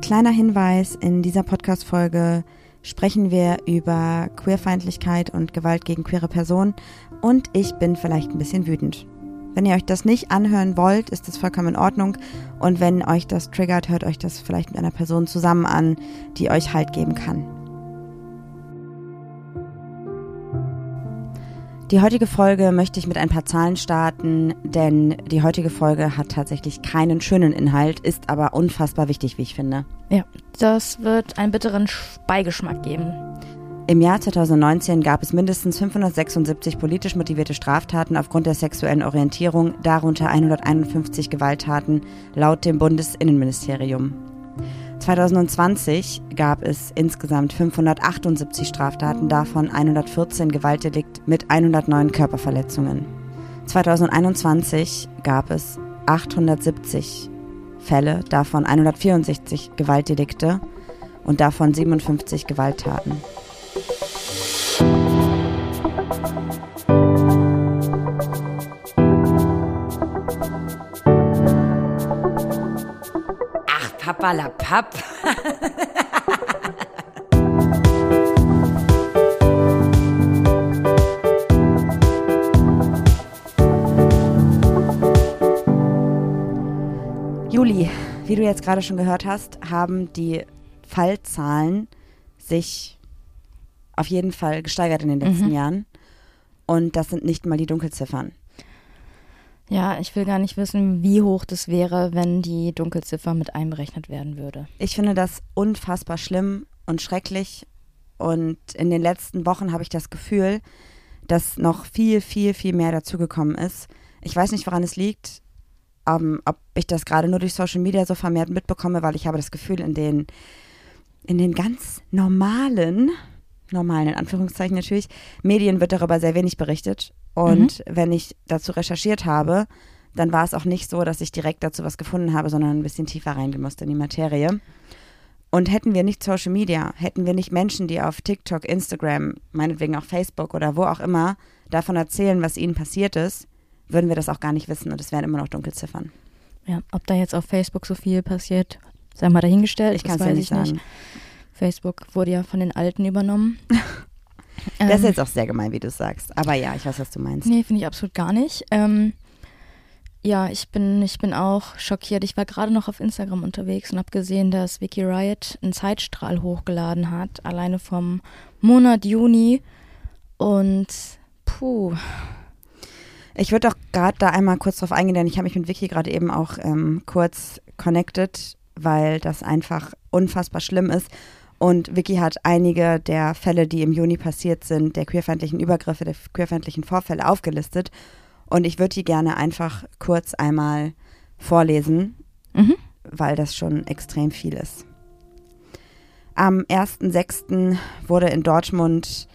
Kleiner Hinweis, in dieser Podcast-Folge sprechen wir über Queerfeindlichkeit und Gewalt gegen queere Personen und ich bin vielleicht ein bisschen wütend. Wenn ihr euch das nicht anhören wollt, ist das vollkommen in Ordnung und wenn euch das triggert, hört euch das vielleicht mit einer Person zusammen an, die euch Halt geben kann. Die heutige Folge möchte ich mit ein paar Zahlen starten, denn die heutige Folge hat tatsächlich keinen schönen Inhalt, ist aber unfassbar wichtig, wie ich finde. Ja, das wird einen bitteren Beigeschmack geben. Im Jahr 2019 gab es mindestens 576 politisch motivierte Straftaten aufgrund der sexuellen Orientierung, darunter 151 Gewalttaten laut dem Bundesinnenministerium. 2020 gab es insgesamt 578 Straftaten, davon 114 Gewaltdelikt mit 109 Körperverletzungen. 2021 gab es 870 Fälle, davon 164 Gewaltdelikte und davon 57 Gewalttaten. Papalapap. Juli, wie du jetzt gerade schon gehört hast, haben die Fallzahlen sich auf jeden Fall gesteigert in den letzten Mhm. Jahren. Und das sind nicht mal die Dunkelziffern. Ja, ich will gar nicht wissen, wie hoch das wäre, wenn die Dunkelziffer mit einberechnet werden würde. Ich finde das unfassbar schlimm und schrecklich. Und in den letzten Wochen habe ich das Gefühl, dass noch viel, viel, viel mehr dazugekommen ist. Ich weiß nicht, woran es liegt, ähm, ob ich das gerade nur durch Social Media so vermehrt mitbekomme, weil ich habe das Gefühl, in den, in den ganz normalen, normalen in Anführungszeichen natürlich, Medien wird darüber sehr wenig berichtet. Und wenn ich dazu recherchiert habe, dann war es auch nicht so, dass ich direkt dazu was gefunden habe, sondern ein bisschen tiefer reingehen musste in die Materie. Und hätten wir nicht Social Media, hätten wir nicht Menschen, die auf TikTok, Instagram, meinetwegen auch Facebook oder wo auch immer davon erzählen, was ihnen passiert ist, würden wir das auch gar nicht wissen und es wären immer noch Dunkelziffern. Ja, ob da jetzt auf Facebook so viel passiert, sei mal dahingestellt. Ich kann es ja nicht ich sagen. Facebook wurde ja von den Alten übernommen. Das ist Ähm, jetzt auch sehr gemein, wie du es sagst. Aber ja, ich weiß, was du meinst. Nee, finde ich absolut gar nicht. Ähm, ja, ich bin, ich bin auch schockiert. Ich war gerade noch auf Instagram unterwegs und habe gesehen, dass Vicky Riot einen Zeitstrahl hochgeladen hat, alleine vom Monat Juni. Und puh, Ich würde auch gerade da einmal kurz drauf eingehen, denn ich habe mich mit Vicky gerade eben auch ähm, kurz connected, weil das einfach unfassbar schlimm ist. Und Vicky hat einige der Fälle, die im Juni passiert sind, der queerfeindlichen Übergriffe, der queerfeindlichen Vorfälle aufgelistet. Und ich würde die gerne einfach kurz einmal vorlesen, mhm. weil das schon extrem viel ist. Am 1.6. wurde in Dortmund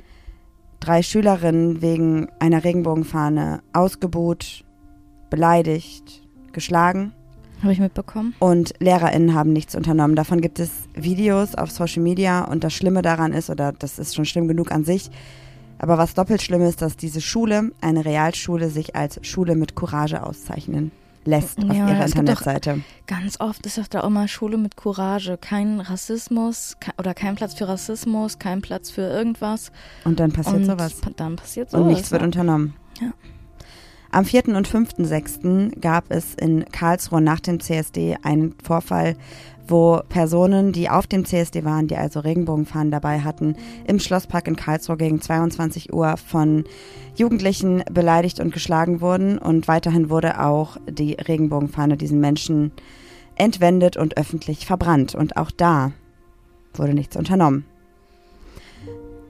drei Schülerinnen wegen einer Regenbogenfahne ausgebuht, beleidigt, geschlagen habe ich mitbekommen. und LehrerInnen haben nichts unternommen. Davon gibt es Videos auf Social Media und das Schlimme daran ist, oder das ist schon schlimm genug an sich, aber was doppelt schlimm ist, dass diese Schule, eine Realschule, sich als Schule mit Courage auszeichnen lässt auf Ja, ihrer Internetseite. Ganz oft ist doch da immer Schule mit Courage. Kein Rassismus ke oder kein Platz für Rassismus, kein Platz für irgendwas. Und dann passiert und sowas. dann passiert sowas. Und nichts wird unternommen. Ja. Am 4. und 5.6. gab es in Karlsruhe nach dem CSD einen Vorfall, wo Personen, die auf dem CSD waren, die also Regenbogenfahnen dabei hatten, im Schlosspark in Karlsruhe gegen 22 Uhr von Jugendlichen beleidigt und geschlagen wurden. Und weiterhin wurde auch die Regenbogenfahne diesen Menschen entwendet und öffentlich verbrannt. Und auch da wurde nichts unternommen.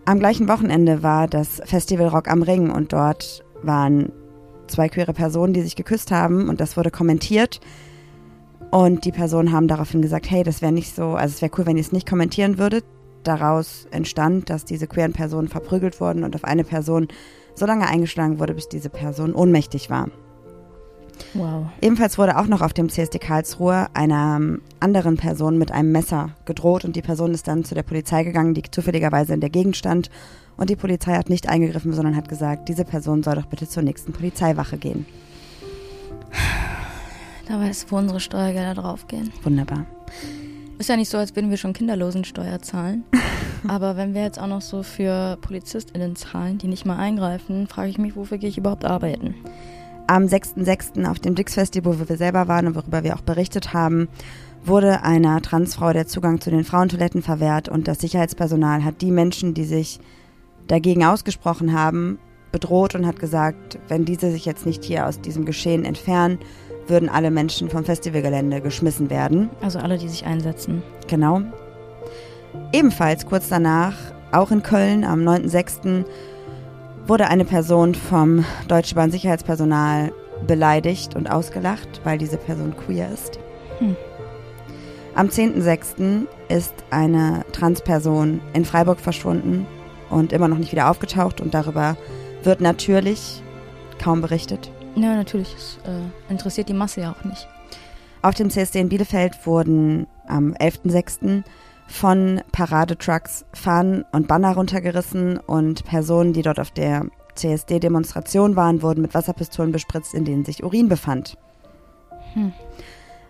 Am gleichen Wochenende war das Festival Rock am Ring und dort waren zwei queere Personen, die sich geküsst haben und das wurde kommentiert. Und die Personen haben daraufhin gesagt, hey, das wäre nicht so, also es wäre cool, wenn ihr es nicht kommentieren würdet. Daraus entstand, dass diese queeren Personen verprügelt wurden und auf eine Person so lange eingeschlagen wurde, bis diese Person ohnmächtig war. Wow. Ebenfalls wurde auch noch auf dem CSD Karlsruhe einer ähm, anderen Person mit einem Messer gedroht und die Person ist dann zu der Polizei gegangen, die zufälligerweise in der Gegend stand. Und die Polizei hat nicht eingegriffen, sondern hat gesagt, diese Person soll doch bitte zur nächsten Polizeiwache gehen. Da weiß, wo unsere Steuergelder draufgehen. Wunderbar. Ist ja nicht so, als würden wir schon Kinderlosensteuer zahlen. Aber wenn wir jetzt auch noch so für PolizistInnen zahlen, die nicht mal eingreifen, frage ich mich, wofür gehe ich überhaupt arbeiten? Am 6.6. auf dem Dix Festival, wo wir selber waren und worüber wir auch berichtet haben, wurde einer Transfrau der Zugang zu den Frauentoiletten verwehrt und das Sicherheitspersonal hat die Menschen, die sich dagegen ausgesprochen haben, bedroht und hat gesagt, wenn diese sich jetzt nicht hier aus diesem Geschehen entfernen, würden alle Menschen vom Festivalgelände geschmissen werden. Also alle, die sich einsetzen. Genau. Ebenfalls kurz danach, auch in Köln am 9.6., wurde eine Person vom Deutsche Bahn Sicherheitspersonal beleidigt und ausgelacht, weil diese Person queer ist. Hm. Am 10.6. ist eine Transperson in Freiburg verschwunden und immer noch nicht wieder aufgetaucht und darüber wird natürlich kaum berichtet. Ja, natürlich. Es äh, interessiert die Masse ja auch nicht. Auf dem CSD in Bielefeld wurden am 11.06. von Paradetrucks Fahnen und Banner runtergerissen und Personen, die dort auf der CSD-Demonstration waren, wurden mit Wasserpistolen bespritzt, in denen sich Urin befand. Hm.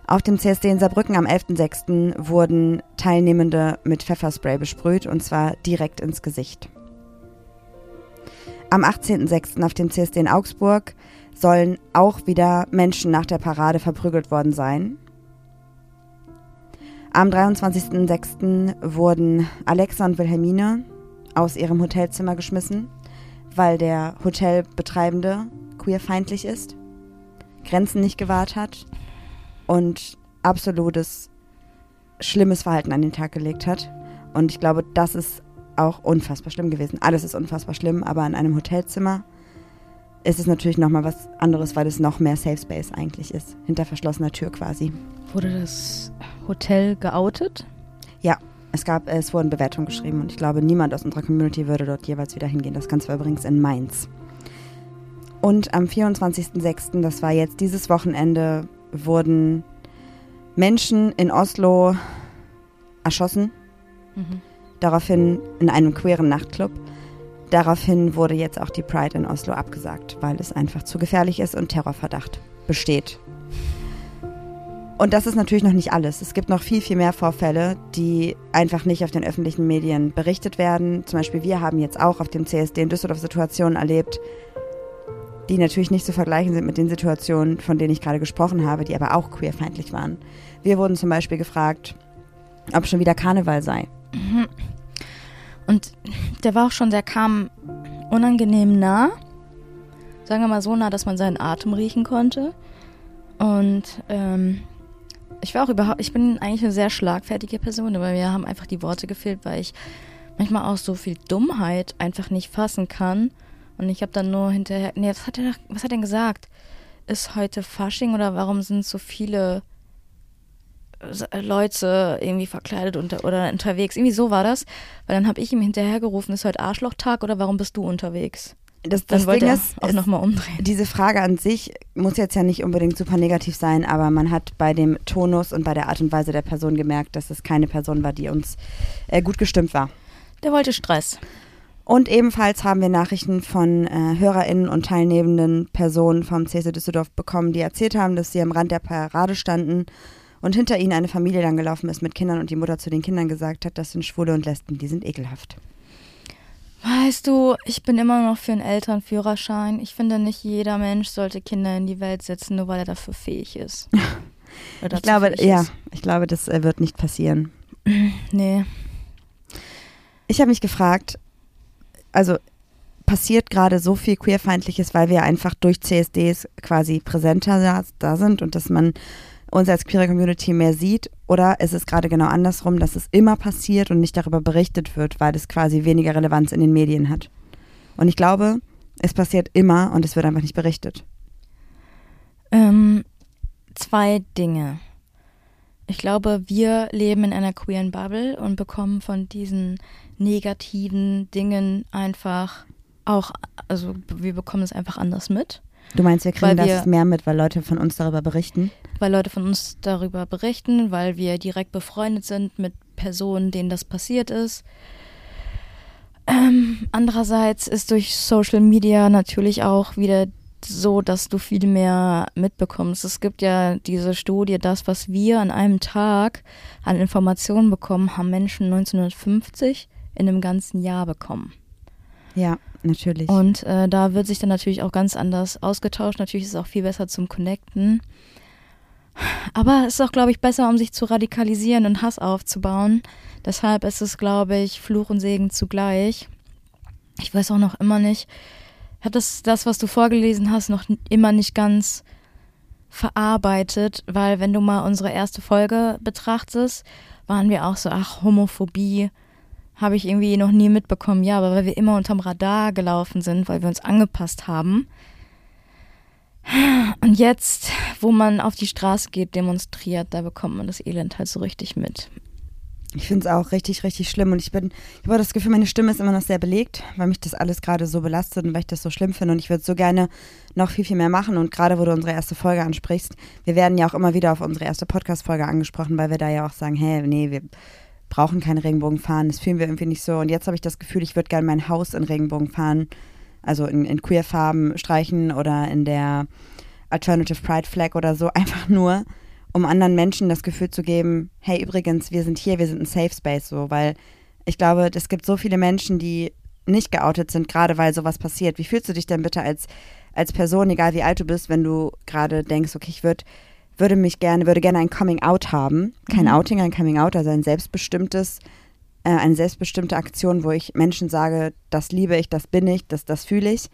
Auf dem CSD in Saarbrücken am 11.06. wurden Teilnehmende mit Pfefferspray besprüht und zwar direkt ins Gesicht. Am 18.06. auf dem CSD in Augsburg sollen auch wieder Menschen nach der Parade verprügelt worden sein. Am 23.06. wurden Alexa und Wilhelmine aus ihrem Hotelzimmer geschmissen, weil der Hotelbetreibende queerfeindlich ist, Grenzen nicht gewahrt hat und absolutes schlimmes Verhalten an den Tag gelegt hat. Und ich glaube, das ist auch unfassbar schlimm gewesen. Alles ist unfassbar schlimm, aber in einem Hotelzimmer ist es natürlich nochmal was anderes, weil es noch mehr Safe Space eigentlich ist. Hinter verschlossener Tür quasi. Wurde das Hotel geoutet? Ja, es gab, es wurden Bewertungen geschrieben und ich glaube, niemand aus unserer Community würde dort jeweils wieder hingehen. Das Ganze war übrigens in Mainz. Und am 24.06., das war jetzt dieses Wochenende, wurden Menschen in Oslo erschossen. Mhm. Daraufhin in einem queeren Nachtclub. Daraufhin wurde jetzt auch die Pride in Oslo abgesagt, weil es einfach zu gefährlich ist und Terrorverdacht besteht. Und das ist natürlich noch nicht alles. Es gibt noch viel, viel mehr Vorfälle, die einfach nicht auf den öffentlichen Medien berichtet werden. Zum Beispiel wir haben jetzt auch auf dem CSD in Düsseldorf Situationen erlebt, die natürlich nicht zu vergleichen sind mit den Situationen, von denen ich gerade gesprochen habe, die aber auch queerfeindlich waren. Wir wurden zum Beispiel gefragt, ob schon wieder Karneval sei. Mhm. Und der war auch schon, der kam unangenehm nah. Sagen wir mal so nah, dass man seinen Atem riechen konnte. Und ähm, ich war auch überhaupt, ich bin eigentlich eine sehr schlagfertige Person, aber mir haben einfach die Worte gefehlt, weil ich manchmal auch so viel Dummheit einfach nicht fassen kann. Und ich habe dann nur hinterher, nee, was hat er, was hat er denn gesagt? Ist heute Fasching oder warum sind so viele Leute irgendwie verkleidet unter, oder unterwegs. Irgendwie so war das. Weil dann habe ich ihm hinterhergerufen, ist heute Arschlochtag oder warum bist du unterwegs? Das, das dann Ding ist, auch nochmal umdrehen. Diese Frage an sich muss jetzt ja nicht unbedingt super negativ sein, aber man hat bei dem Tonus und bei der Art und Weise der Person gemerkt, dass es keine Person war, die uns äh, gut gestimmt war. Der wollte Stress. Und ebenfalls haben wir Nachrichten von äh, HörerInnen und teilnehmenden Personen vom CSU Düsseldorf bekommen, die erzählt haben, dass sie am Rand der Parade standen und hinter ihnen eine Familie dann gelaufen ist mit Kindern und die Mutter zu den Kindern gesagt hat, das sind Schwule und Lesben, die sind ekelhaft. Weißt du, ich bin immer noch für einen Elternführerschein. Ich finde, nicht jeder Mensch sollte Kinder in die Welt setzen, nur weil er dafür fähig ist. ich glaube, ja, ist. ich glaube, das äh, wird nicht passieren. nee. Ich habe mich gefragt, also passiert gerade so viel queerfeindliches, weil wir einfach durch CSDs quasi präsenter da, da sind und dass man uns als queere Community mehr sieht? Oder ist es gerade genau andersrum, dass es immer passiert und nicht darüber berichtet wird, weil es quasi weniger Relevanz in den Medien hat? Und ich glaube, es passiert immer und es wird einfach nicht berichtet. Ähm, zwei Dinge. Ich glaube, wir leben in einer queeren Bubble und bekommen von diesen negativen Dingen einfach auch, also wir bekommen es einfach anders mit. Du meinst, wir kriegen wir, das mehr mit, weil Leute von uns darüber berichten? Weil Leute von uns darüber berichten, weil wir direkt befreundet sind mit Personen, denen das passiert ist. Ähm, andererseits ist durch Social Media natürlich auch wieder so, dass du viel mehr mitbekommst. Es gibt ja diese Studie, das, was wir an einem Tag an Informationen bekommen, haben Menschen 1950 in einem ganzen Jahr bekommen. Ja, natürlich. Und äh, da wird sich dann natürlich auch ganz anders ausgetauscht. Natürlich ist es auch viel besser zum Connecten. Aber es ist auch, glaube ich, besser, um sich zu radikalisieren und Hass aufzubauen. Deshalb ist es, glaube ich, Fluch und Segen zugleich. Ich weiß auch noch immer nicht, ich habe das, das, was du vorgelesen hast, noch immer nicht ganz verarbeitet, weil wenn du mal unsere erste Folge betrachtest, waren wir auch so, ach, Homophobie habe ich irgendwie noch nie mitbekommen. Ja, aber weil wir immer unterm Radar gelaufen sind, weil wir uns angepasst haben. Und jetzt, wo man auf die Straße geht, demonstriert, da bekommt man das Elend halt so richtig mit. Ich finde es auch richtig, richtig schlimm und ich bin, ich habe das Gefühl, meine Stimme ist immer noch sehr belegt, weil mich das alles gerade so belastet und weil ich das so schlimm finde und ich würde so gerne noch viel, viel mehr machen und gerade, wo du unsere erste Folge ansprichst, wir werden ja auch immer wieder auf unsere erste Podcast-Folge angesprochen, weil wir da ja auch sagen, hey, nee, wir brauchen keinen Regenbogen fahren, das fühlen wir irgendwie nicht so und jetzt habe ich das Gefühl, ich würde gerne mein Haus in Regenbogen fahren, also in, in Queer-Farben streichen oder in der Alternative Pride Flag oder so, einfach nur, um anderen Menschen das Gefühl zu geben, hey, übrigens, wir sind hier, wir sind ein Safe Space, so, weil ich glaube, es gibt so viele Menschen, die nicht geoutet sind, gerade weil sowas passiert. Wie fühlst du dich denn bitte als, als Person, egal wie alt du bist, wenn du gerade denkst, okay, ich würd, würde mich gerne, würde gerne ein Coming Out haben. Kein mhm. Outing, ein Coming Out, also ein selbstbestimmtes, äh, eine selbstbestimmte Aktion, wo ich Menschen sage, das liebe ich, das bin ich, das, das fühle ich.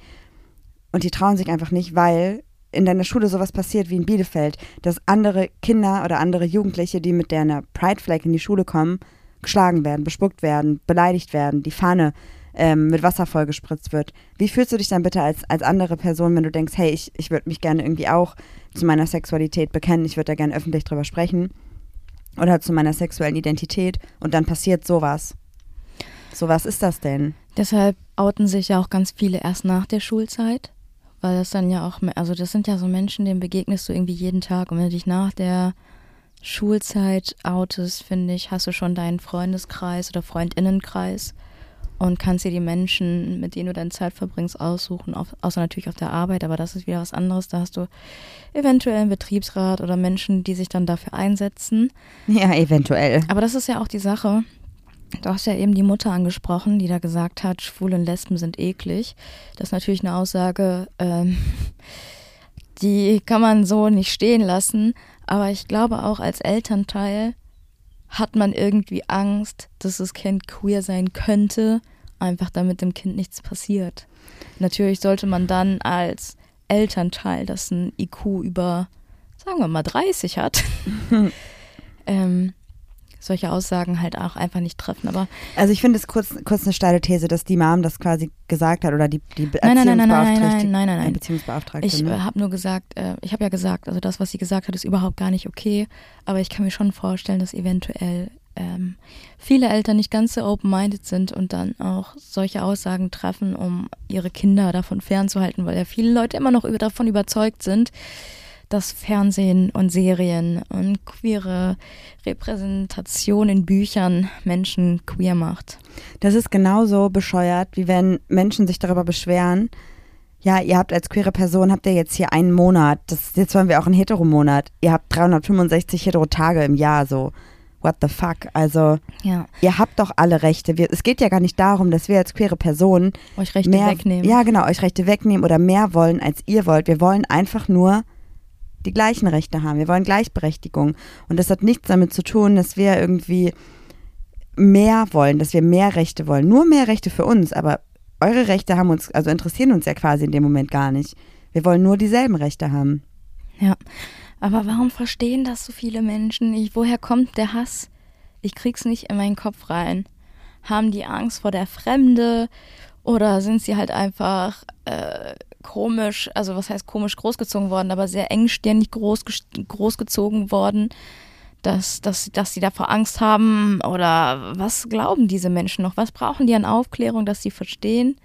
Und die trauen sich einfach nicht, weil in deiner Schule sowas passiert wie in Bielefeld, dass andere Kinder oder andere Jugendliche, die mit der Pride Flag in die Schule kommen, geschlagen werden, bespuckt werden, beleidigt werden, die Fahne ähm, mit Wasser vollgespritzt wird. Wie fühlst du dich dann bitte als, als andere Person, wenn du denkst, hey, ich, ich würde mich gerne irgendwie auch zu meiner Sexualität bekennen, ich würde da gerne öffentlich drüber sprechen oder zu meiner sexuellen Identität und dann passiert sowas. So was ist das denn? Deshalb outen sich ja auch ganz viele erst nach der Schulzeit weil das dann ja auch, also das sind ja so Menschen, denen begegnest du irgendwie jeden Tag und wenn du dich nach der Schulzeit outest, finde ich, hast du schon deinen Freundeskreis oder Freundinnenkreis und kannst dir die Menschen, mit denen du deine Zeit verbringst, aussuchen, auf, außer natürlich auf der Arbeit, aber das ist wieder was anderes. Da hast du eventuell einen Betriebsrat oder Menschen, die sich dann dafür einsetzen. Ja, eventuell. Aber das ist ja auch die Sache. Du hast ja eben die Mutter angesprochen, die da gesagt hat, Schwule und Lesben sind eklig. Das ist natürlich eine Aussage, ähm, die kann man so nicht stehen lassen. Aber ich glaube auch als Elternteil hat man irgendwie Angst, dass das Kind queer sein könnte, einfach damit dem Kind nichts passiert. Natürlich sollte man dann als Elternteil, das ein IQ über, sagen wir mal, 30 hat, ähm, solche Aussagen halt auch einfach nicht treffen. Aber also ich finde es kurz, kurz eine steile These, dass die Mom das quasi gesagt hat oder die, die nein, nein, nein, nein, nein, nein, nein, nein, nein. Beziehungsbeauftragte. Ich ne? habe nur gesagt, äh, ich habe ja gesagt, also das, was sie gesagt hat, ist überhaupt gar nicht okay. Aber ich kann mir schon vorstellen, dass eventuell ähm, viele Eltern nicht ganz so open-minded sind und dann auch solche Aussagen treffen, um ihre Kinder davon fernzuhalten, weil ja viele Leute immer noch über, davon überzeugt sind, dass Fernsehen und Serien und queere Repräsentation in Büchern Menschen queer macht. Das ist genauso bescheuert, wie wenn Menschen sich darüber beschweren, ja, ihr habt als queere Person, habt ihr jetzt hier einen Monat, das, jetzt wollen wir auch einen Heteromonat, ihr habt 365 Hetero-Tage im Jahr, so what the fuck? Also, ja. ihr habt doch alle Rechte. Wir, es geht ja gar nicht darum, dass wir als queere Personen euch Rechte mehr, wegnehmen. Ja, genau, euch Rechte wegnehmen oder mehr wollen, als ihr wollt. Wir wollen einfach nur die gleichen Rechte haben. Wir wollen Gleichberechtigung. Und das hat nichts damit zu tun, dass wir irgendwie mehr wollen, dass wir mehr Rechte wollen. Nur mehr Rechte für uns, aber eure Rechte haben uns, also interessieren uns ja quasi in dem Moment gar nicht. Wir wollen nur dieselben Rechte haben. Ja. Aber warum verstehen das so viele Menschen nicht? Woher kommt der Hass? Ich krieg's nicht in meinen Kopf rein. Haben die Angst vor der Fremde oder sind sie halt einfach äh, komisch, also was heißt komisch großgezogen worden, aber sehr engstirnig groß, großgezogen worden, dass, dass, dass sie davor Angst haben oder was glauben diese Menschen noch? Was brauchen die an Aufklärung, dass sie verstehen,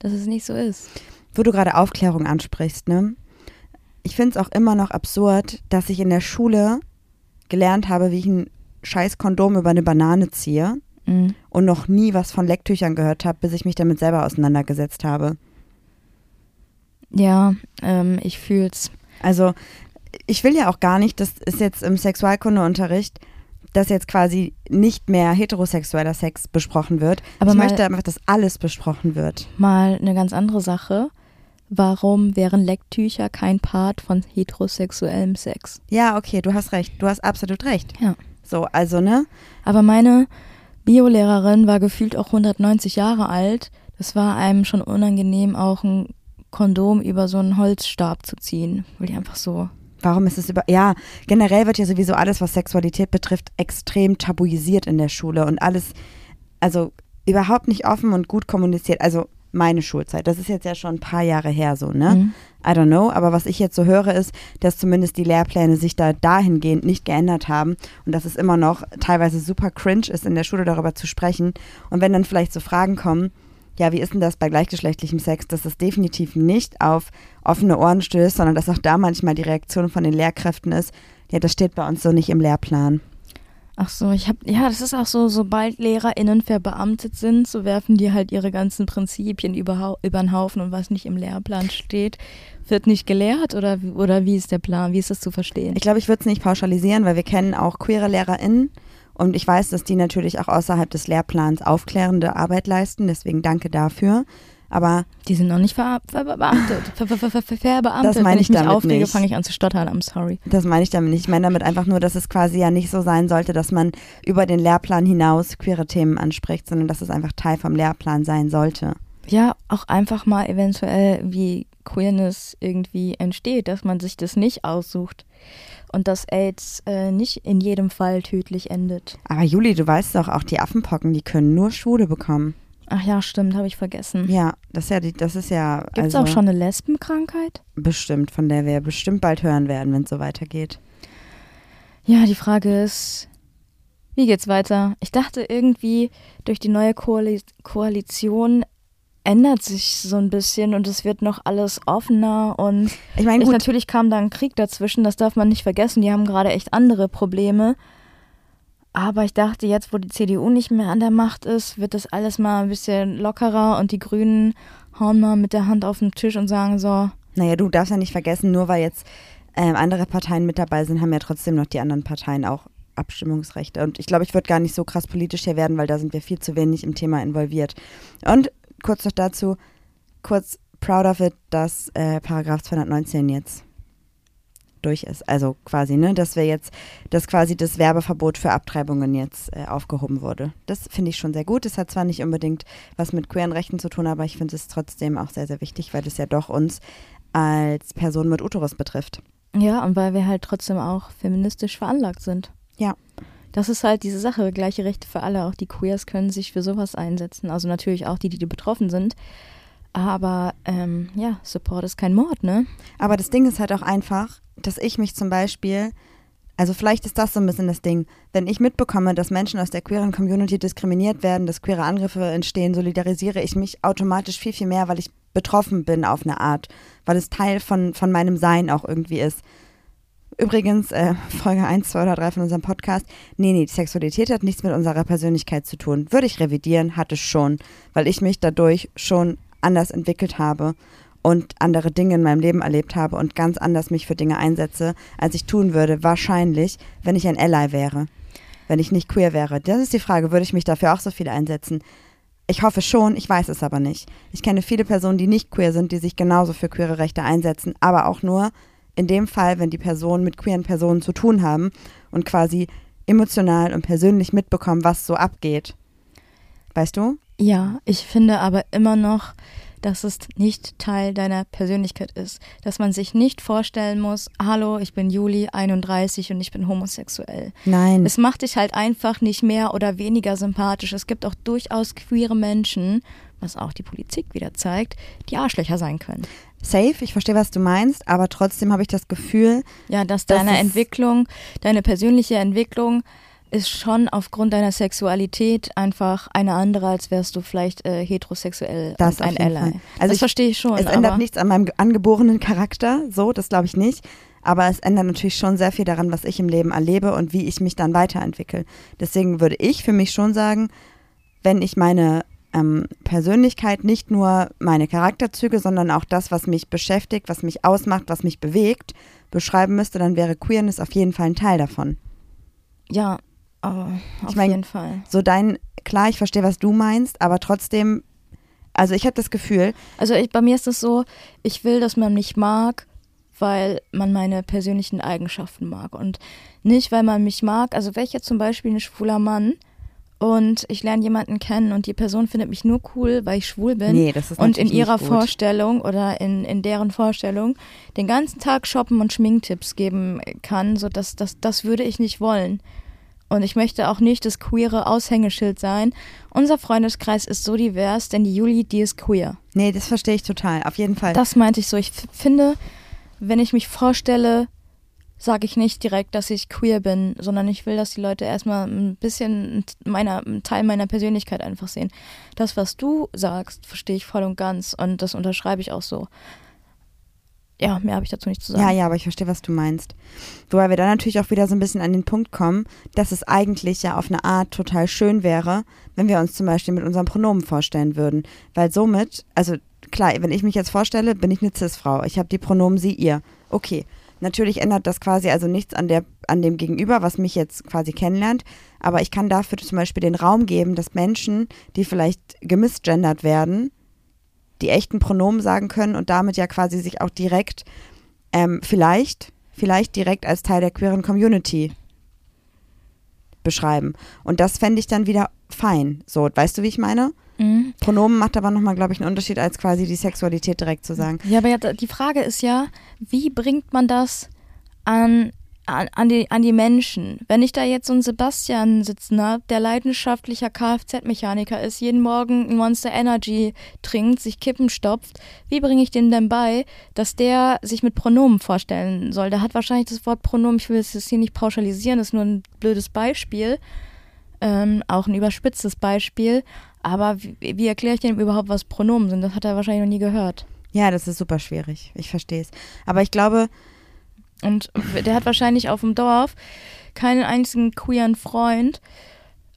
dass es nicht so ist? Wo du gerade Aufklärung ansprichst, ne? Ich finde es auch immer noch absurd, dass ich in der Schule gelernt habe, wie ich ein scheiß Kondom über eine Banane ziehe mhm. und noch nie was von Lecktüchern gehört habe, bis ich mich damit selber auseinandergesetzt habe. Ja, ähm, ich fühl's. Also ich will ja auch gar nicht, das ist jetzt im Sexualkundeunterricht, dass jetzt quasi nicht mehr heterosexueller Sex besprochen wird. Aber ich möchte einfach, dass alles besprochen wird. Mal eine ganz andere Sache. Warum wären Lecktücher kein Part von heterosexuellem Sex? Ja, okay, du hast recht. Du hast absolut recht. Ja. So, also, ne? Aber meine Biolehrerin war gefühlt auch 190 Jahre alt. Das war einem schon unangenehm, auch ein Kondom über so einen Holzstab zu ziehen, weil die einfach so. Warum ist es über. Ja, generell wird ja sowieso alles, was Sexualität betrifft, extrem tabuisiert in der Schule und alles, also überhaupt nicht offen und gut kommuniziert. Also meine Schulzeit, das ist jetzt ja schon ein paar Jahre her so, ne? Mhm. I don't know, aber was ich jetzt so höre, ist, dass zumindest die Lehrpläne sich da dahingehend nicht geändert haben und dass es immer noch teilweise super cringe ist, in der Schule darüber zu sprechen. Und wenn dann vielleicht so Fragen kommen, ja, wie ist denn das bei gleichgeschlechtlichem Sex, dass es definitiv nicht auf offene Ohren stößt, sondern dass auch da manchmal die Reaktion von den Lehrkräften ist, ja, das steht bei uns so nicht im Lehrplan. Ach so, ich hab, ja, das ist auch so, sobald LehrerInnen verbeamtet sind, so werfen die halt ihre ganzen Prinzipien über, über den Haufen und was nicht im Lehrplan steht, wird nicht gelehrt oder, wie- oder wie ist der Plan? Wie ist das zu verstehen? Ich glaube, ich würde es nicht pauschalisieren, weil wir kennen auch queere LehrerInnen und ich weiß, dass die natürlich auch außerhalb des Lehrplans aufklärende Arbeit leisten, deswegen danke dafür. Aber Die sind noch nicht ver verbeamtet. Ver ver ver ver verbeamtet. Das meine Wenn ich ich damit aufrege, nicht. fange ich an zu stottern. I'm sorry. das meine ich damit nicht. Ich meine damit einfach nur, dass es quasi ja nicht so sein sollte, dass man über den Lehrplan hinaus queere Themen anspricht, sondern dass es einfach Teil vom Lehrplan sein sollte. Ja, auch einfach mal eventuell, wie Queerness irgendwie entsteht, dass man sich das nicht aussucht und dass AIDS äh, nicht in jedem Fall tödlich endet. Aber Juli, du weißt doch, auch die Affenpocken, die können nur Schwule bekommen. Ach ja, stimmt, habe ich vergessen. Ja, das ist ja, die, das ist ja Gibt es also auch schon eine Lesbenkrankheit? bestimmt, von der wir bestimmt bald hören werden, wenn es so weitergeht. Ja, die Frage ist, wie geht's weiter? Ich dachte irgendwie, durch die neue Koali Koalition ändert sich so ein bisschen und es wird noch alles offener und Ich meine, gut, natürlich kam da ein Krieg dazwischen, das darf man nicht vergessen, die haben gerade echt andere Probleme. Aber ich dachte, jetzt, wo die CDU nicht mehr an der Macht ist, wird das alles mal ein bisschen lockerer und die Grünen hauen mal mit der Hand auf den Tisch und sagen so, Naja, du darfst ja nicht vergessen, nur weil jetzt ähm, andere Parteien mit dabei sind, haben ja trotzdem noch die anderen Parteien auch Abstimmungsrechte. Und ich glaube, ich würde gar nicht so krass politisch hier werden, weil da sind wir viel zu wenig im Thema involviert. Und kurz noch dazu, kurz proud of it, dass äh, Paragraph 219 jetzt durch ist. Also quasi, ne, dass wir jetzt, dass quasi das Werbeverbot für Abtreibungen jetzt äh, aufgehoben wurde. Das finde ich schon sehr gut. Es hat zwar nicht unbedingt was mit queeren Rechten zu tun, aber ich finde es trotzdem auch sehr, sehr wichtig, weil es ja doch uns als Person mit Uterus betrifft. Ja, und weil wir halt trotzdem auch feministisch veranlagt sind. Ja. Das ist halt diese Sache, gleiche Rechte für alle. Auch die Queers können sich für sowas einsetzen. Also natürlich auch die, die betroffen sind. Aber ähm, ja, Support ist kein Mord, ne? Aber das Ding ist halt auch einfach, dass ich mich zum Beispiel, also vielleicht ist das so ein bisschen das Ding, wenn ich mitbekomme, dass Menschen aus der queeren Community diskriminiert werden, dass queere Angriffe entstehen, solidarisiere ich mich automatisch viel, viel mehr, weil ich betroffen bin auf eine Art, weil es Teil von, von meinem Sein auch irgendwie ist. Übrigens, äh, Folge 1, 2 oder 3 von unserem Podcast. Nee, nee, die Sexualität hat nichts mit unserer Persönlichkeit zu tun. Würde ich revidieren, hat es schon, weil ich mich dadurch schon anders entwickelt habe und andere Dinge in meinem Leben erlebt habe und ganz anders mich für Dinge einsetze, als ich tun würde, wahrscheinlich, wenn ich ein Ally wäre, wenn ich nicht queer wäre. Das ist die Frage, würde ich mich dafür auch so viel einsetzen? Ich hoffe schon, ich weiß es aber nicht. Ich kenne viele Personen, die nicht queer sind, die sich genauso für queere Rechte einsetzen, aber auch nur in dem Fall, wenn die Personen mit queeren Personen zu tun haben und quasi emotional und persönlich mitbekommen, was so abgeht. Weißt du? Ja, ich finde aber immer noch, dass es nicht Teil deiner Persönlichkeit ist. Dass man sich nicht vorstellen muss, hallo, ich bin Juli, 31 und ich bin homosexuell. Nein. Es macht dich halt einfach nicht mehr oder weniger sympathisch. Es gibt auch durchaus queere Menschen, was auch die Politik wieder zeigt, die Arschlöcher sein können. Safe, ich verstehe, was du meinst, aber trotzdem habe ich das Gefühl, Ja, dass Das deine ist- Entwicklung, deine persönliche Entwicklung ist schon aufgrund deiner Sexualität einfach eine andere, als wärst du vielleicht äh, heterosexuell Das ein Ally. Fall. Also das ich- verstehe ich schon. es ändert nichts an meinem angeborenen Charakter, so, das glaube ich nicht. Aber es ändert natürlich schon sehr viel daran, was ich im Leben erlebe und wie ich mich dann weiterentwickle. Deswegen würde ich für mich schon sagen, wenn ich meine ähm, Persönlichkeit nicht nur meine Charakterzüge, sondern auch das, was mich beschäftigt, was mich ausmacht, was mich bewegt, beschreiben müsste, dann wäre Queerness auf jeden Fall ein Teil davon. Ja, oh, auf Ich mein, jeden Fall. So dein, klar, ich verstehe, was du meinst, aber trotzdem, also ich habe das Gefühl, Also ich, bei mir ist es so, ich will, dass man mich mag, weil man meine persönlichen Eigenschaften mag und nicht, weil man mich mag. Also wäre ich jetzt zum Beispiel ein schwuler Mann und ich lerne jemanden kennen und die Person findet mich nur cool, weil ich schwul bin nee, das ist und in ihrer. Vorstellung oder in, in deren Vorstellung den ganzen Tag shoppen und Schminktipps geben kann, so dass das, das würde ich nicht wollen. Und ich möchte auch nicht das queere Aushängeschild sein. Unser Freundeskreis ist so divers, denn die Juli, die ist queer. Nee, das verstehe ich total, auf jeden Fall. Das meinte ich so. Ich finde, wenn ich mich vorstelle, sage ich nicht direkt, dass ich queer bin, sondern ich will, dass die Leute erstmal ein bisschen meiner, einen Teil meiner Persönlichkeit einfach sehen. Das, was du sagst, verstehe ich voll und ganz und das unterschreibe ich auch so. Ja, mehr habe ich dazu nicht zu sagen. Ja, ja, aber ich verstehe, was du meinst. Wobei wir dann natürlich auch wieder so ein bisschen an den Punkt kommen, dass es eigentlich ja auf eine Art total schön wäre, wenn wir uns zum Beispiel mit unserem Pronomen vorstellen würden. Weil somit, also klar, wenn ich mich jetzt vorstelle, bin ich eine Cis-Frau. Ich habe die Pronomen sie, ihr. Okay. Natürlich ändert das quasi also nichts an, der, an dem Gegenüber, was mich jetzt quasi kennenlernt. Aber ich kann dafür zum Beispiel den Raum geben, dass Menschen, die vielleicht gemisgendert werden, die echten Pronomen sagen können und damit ja quasi sich auch direkt ähm, vielleicht, vielleicht direkt als Teil der queeren Community beschreiben. Und das fände ich dann wieder fein. So, weißt du, wie ich meine? Mhm. Pronomen macht aber nochmal, glaube ich, einen Unterschied, als quasi die Sexualität direkt zu sagen. Ja, aber ja, die Frage ist ja, wie bringt man das an, an, an, die, an die Menschen? Wenn ich da jetzt so einen Sebastian sitzen habe, der leidenschaftlicher Kfz-Mechaniker ist, jeden Morgen ein Monster Energy trinkt, sich Kippen stopft, wie bringe ich dem denn bei, dass der sich mit Pronomen vorstellen soll? Der hat wahrscheinlich das Wort Pronomen, ich will es jetzt hier nicht pauschalisieren, das ist nur ein blödes Beispiel. Ähm, auch ein überspitztes Beispiel. Aber wie, wie erkläre ich dem überhaupt, was Pronomen sind? Das hat er wahrscheinlich noch nie gehört. Ja, das ist super schwierig. Ich verstehe es. Aber ich glaube, Und der hat wahrscheinlich auf dem Dorf keinen einzigen queeren Freund.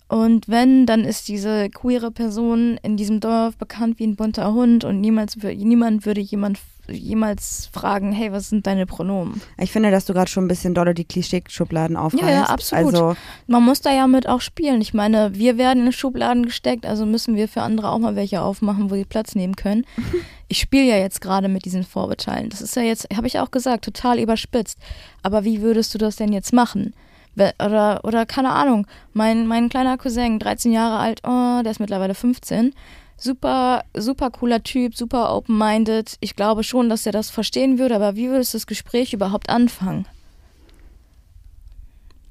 Und wenn, dann ist diese queere Person in diesem Dorf bekannt wie ein bunter Hund und niemals, niemand würde jemand jemals fragen, hey, was sind deine Pronomen? ich finde, dass du gerade schon ein bisschen doller die Klischee-Schubladen aufreißt. Ja, ja, absolut. Also, Man muss da ja mit auch spielen. Ich meine, wir werden in Schubladen gesteckt, also müssen wir für andere auch mal welche aufmachen, wo sie Platz nehmen können. Ich spiele ja jetzt gerade mit diesen Vorurteilen. Das ist ja jetzt, habe ich auch gesagt, total überspitzt. Aber wie würdest du das denn jetzt machen? Oder, oder keine Ahnung, mein, mein kleiner Cousin, 13 Jahre alt, oh, der ist mittlerweile 15. Super, super cooler Typ, super open-minded. Ich glaube schon, dass er das verstehen würde, aber wie würdest du das Gespräch überhaupt anfangen?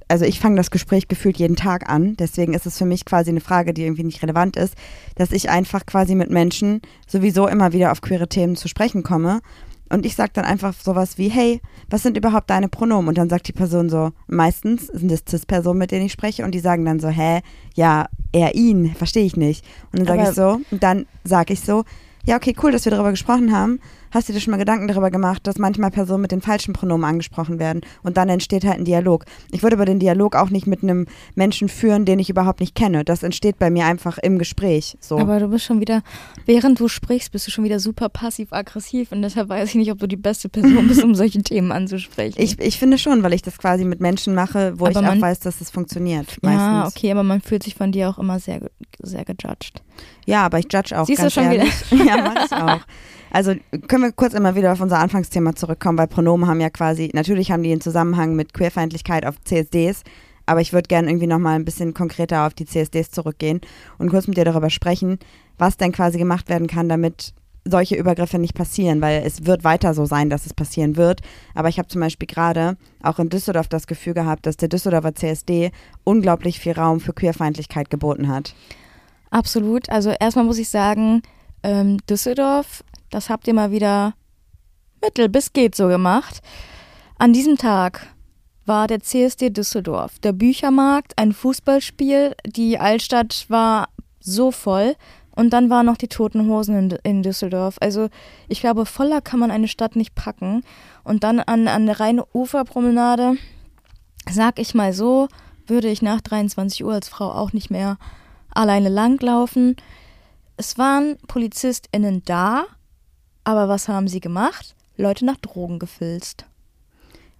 also ich fange das Gespräch gefühlt jeden Tag an. Deswegen ist es für mich quasi eine Frage, die irgendwie nicht relevant ist, dass ich einfach quasi mit Menschen sowieso immer wieder auf queere Themen zu sprechen komme. Und ich sage dann einfach sowas wie, hey, was sind überhaupt deine Pronomen? Und dann sagt die Person so, meistens sind es Cis-Personen, mit denen ich spreche, und die sagen dann so, hä, ja, er, ihn, verstehe ich nicht. Und dann sage ich so, und dann sage ich so, ja, okay, cool, dass wir darüber gesprochen haben. Hast du dir schon mal Gedanken darüber gemacht, dass manchmal Personen mit den falschen Pronomen angesprochen werden? Und dann entsteht halt ein Dialog. Ich würde aber den Dialog auch nicht mit einem Menschen führen, den ich überhaupt nicht kenne. Das entsteht bei mir einfach im Gespräch. So. Aber du bist schon wieder, während du sprichst, bist du schon wieder super passiv-aggressiv und deshalb weiß ich nicht, ob du die beste Person bist, um solche Themen anzusprechen. ich, ich finde schon, weil ich das quasi mit Menschen mache, wo Aber ich auch man- weiß, dass es funktioniert. ja, Meistens. okay, aber man fühlt sich von dir auch immer sehr, sehr gejudged. Ja, aber ich judge auch Siehst du schon wieder? Ja, mach ich auch. Also können wir kurz immer wieder auf unser Anfangsthema zurückkommen, weil Pronomen haben ja quasi, natürlich haben die einen Zusammenhang mit Queerfeindlichkeit auf CSDs, aber ich würde gerne irgendwie nochmal ein bisschen konkreter auf die CSDs zurückgehen und kurz mit dir darüber sprechen, was denn quasi gemacht werden kann, damit solche Übergriffe nicht passieren, weil es wird weiter so sein, dass es passieren wird. Aber ich habe zum Beispiel gerade auch in Düsseldorf das Gefühl gehabt, dass der Düsseldorfer CSD unglaublich viel Raum für Queerfeindlichkeit geboten hat. Absolut. Also erstmal muss ich sagen, ähm, Düsseldorf, das habt ihr mal wieder mittel bis geht so gemacht. An diesem Tag war der CSD Düsseldorf, der Büchermarkt, ein Fußballspiel, die Altstadt war so voll und dann waren noch die Toten Hosen in, in Düsseldorf. Also ich glaube, voller kann man eine Stadt nicht packen. Und dann an, an der Rhein-Ufer-Promenade, sag ich mal so, würde ich nach 23 Uhr als Frau auch nicht mehr alleine langlaufen. es waren PolizistInnen da, aber was haben sie gemacht? Leute nach Drogen gefilzt.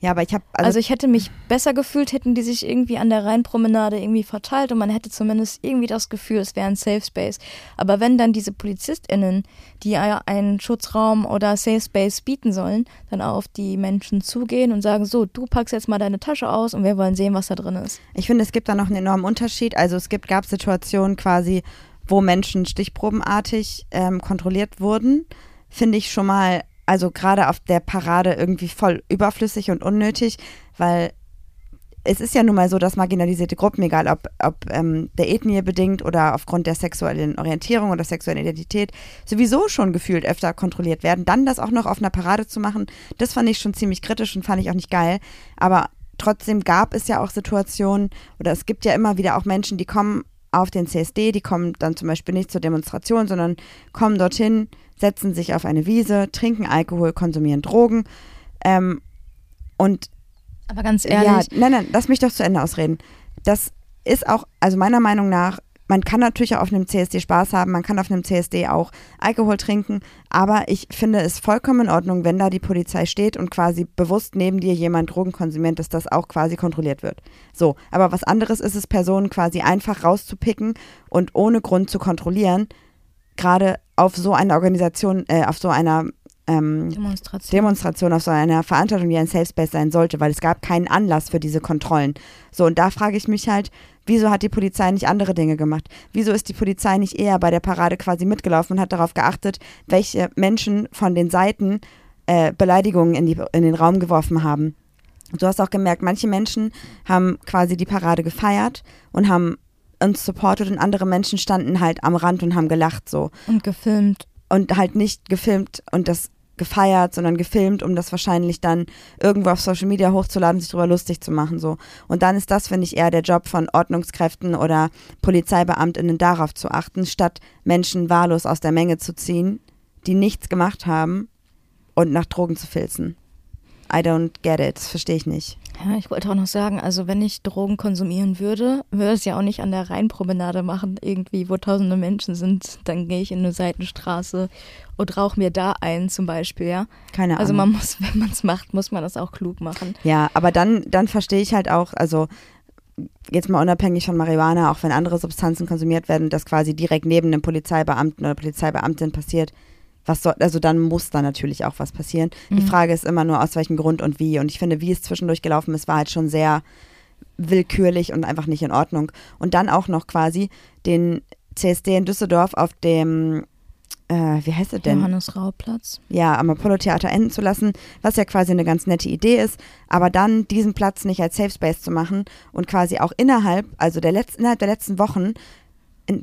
Ja, aber ich habe also, also, ich hätte mich besser gefühlt, hätten die sich irgendwie an der Rheinpromenade irgendwie verteilt und man hätte zumindest irgendwie das Gefühl, es wäre ein Safe Space. Aber wenn dann diese PolizistInnen, die einen Schutzraum oder Safe Space bieten sollen, dann auf die Menschen zugehen und sagen, so, du packst jetzt mal deine Tasche aus und wir wollen sehen, was da drin ist. Ich finde, es gibt da noch einen enormen Unterschied. Also es gibt, gab Situationen quasi, wo Menschen stichprobenartig ähm, kontrolliert wurden. Finde ich schon mal also gerade auf der Parade irgendwie voll überflüssig und unnötig, weil es ist ja nun mal so, dass marginalisierte Gruppen, egal ob, ob ähm, der Ethnie bedingt oder aufgrund der sexuellen Orientierung oder sexuellen Identität, sowieso schon gefühlt öfter kontrolliert werden. Dann das auch noch auf einer Parade zu machen, das fand ich schon ziemlich kritisch und fand ich auch nicht geil. Aber trotzdem gab es ja auch Situationen oder es gibt ja immer wieder auch Menschen, die kommen auf den CSD, die kommen dann zum Beispiel nicht zur Demonstration, sondern kommen dorthin, setzen sich auf eine Wiese, trinken Alkohol, konsumieren Drogen. Ähm, und aber ganz ehrlich. Ja, nein, nein, lass mich doch zu Ende ausreden. Das ist auch, also meiner Meinung nach, man kann natürlich auch auf einem CSD Spaß haben, man kann auf einem CSD auch Alkohol trinken, aber ich finde es vollkommen in Ordnung, wenn da die Polizei steht und quasi bewusst neben dir jemand Drogen konsumiert, dass das auch quasi kontrolliert wird. So, aber was anderes ist es, Personen quasi einfach rauszupicken und ohne Grund zu kontrollieren gerade auf so einer Organisation, äh, auf so einer ähm, Demonstration. Demonstration, auf so einer Veranstaltung, die ein Safe Space sein sollte, weil es gab keinen Anlass für diese Kontrollen. So, und da frage ich mich halt, wieso hat die Polizei nicht andere Dinge gemacht? Wieso ist die Polizei nicht eher bei der Parade quasi mitgelaufen und hat darauf geachtet, welche Menschen von den Seiten äh, Beleidigungen in, die, in den Raum geworfen haben? Du hast auch gemerkt, manche Menschen haben quasi die Parade gefeiert und haben uns supportet und andere Menschen standen halt am Rand und haben gelacht so. Und gefilmt. Und halt nicht gefilmt und das gefeiert, sondern gefilmt, um das wahrscheinlich dann irgendwo auf Social Media hochzuladen, sich darüber lustig zu machen so. Und dann ist das, finde ich, eher der Job von Ordnungskräften oder Polizeibeamtinnen darauf zu achten, statt Menschen wahllos aus der Menge zu ziehen, die nichts gemacht haben und nach Drogen zu filzen. I don't get it, verstehe ich nicht. Ja, ich wollte auch noch sagen, also wenn ich Drogen konsumieren würde, würde es ja auch nicht an der Rheinpromenade machen, irgendwie, wo tausende Menschen sind. Dann gehe ich in eine Seitenstraße und rauche mir da ein, zum Beispiel, ja. Keine Ahnung. Also man muss, wenn man es macht, muss man das auch klug machen. Ja, aber dann, dann verstehe ich halt auch, also jetzt mal unabhängig von Marihuana, auch wenn andere Substanzen konsumiert werden, das quasi direkt neben einem Polizeibeamten oder Polizeibeamtin passiert, was soll, also dann muss da natürlich auch was passieren. Mhm. Die Frage ist immer nur, aus welchem Grund und wie. Und ich finde, wie es zwischendurch gelaufen ist, war halt schon sehr willkürlich und einfach nicht in Ordnung. Und dann auch noch quasi den CSD in Düsseldorf auf dem, äh, wie heißt es denn? Johannes-Rau-Platz. Ja, am Apollo-Theater enden zu lassen, was ja quasi eine ganz nette Idee ist. Aber dann diesen Platz nicht als Safe Space zu machen und quasi auch innerhalb, also der letzten, innerhalb der letzten Wochen,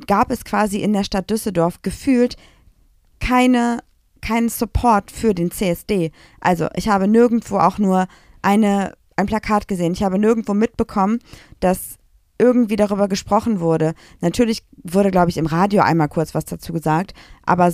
gab es quasi in der Stadt Düsseldorf gefühlt keine, keinen Support für den CSD. Also ich habe nirgendwo auch nur eine, ein Plakat gesehen. Ich habe nirgendwo mitbekommen, dass irgendwie darüber gesprochen wurde. Natürlich wurde, glaube ich, im Radio einmal kurz was dazu gesagt, aber